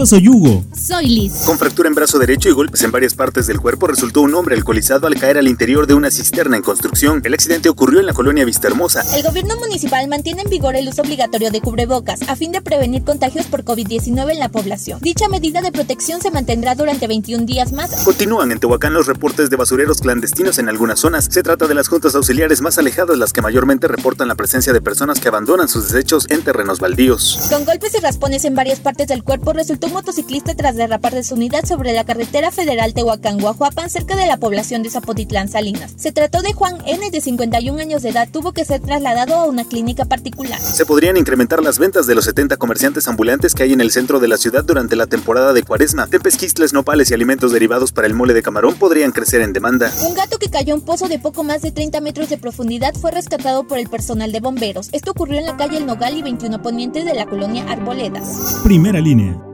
Yo soy Hugo. Soy Liz. Con fractura en brazo derecho y golpes en varias partes del cuerpo, resultó un hombre alcoholizado al caer al interior de una cisterna en construcción. El accidente ocurrió en la colonia Vista Hermosa. El gobierno municipal mantiene en vigor el uso obligatorio de cubrebocas a fin de prevenir contagios por COVID-19 en la población. Dicha medida de protección se mantendrá durante 21 días más. Continúan en Tehuacán los reportes de basureros clandestinos en algunas zonas. Se trata de las juntas auxiliares más alejadas las que mayormente reportan la presencia de personas que abandonan sus desechos en terrenos baldíos. Con golpes y raspones en varias partes del cuerpo resultó un motociclista tras derrapar de su unidad sobre la carretera federal Tehuacán-Guajuapan cerca de la población de Zapotitlán Salinas. Se trató de Juan N de 51 años de edad, tuvo que ser trasladado a una clínica particular. Se podrían incrementar las ventas de los 70 comerciantes ambulantes que hay en el centro de la ciudad durante la temporada de cuaresma. Tempesquistles, nopales y alimentos derivados para el mole de camarón podrían crecer en demanda. Un gato que cayó en un pozo de poco más de 30 metros de profundidad fue rescatado por el personal de bomberos. Esto ocurrió en la calle El Nogal y 21 Poniente de la colonia Arboledas. Primera línea.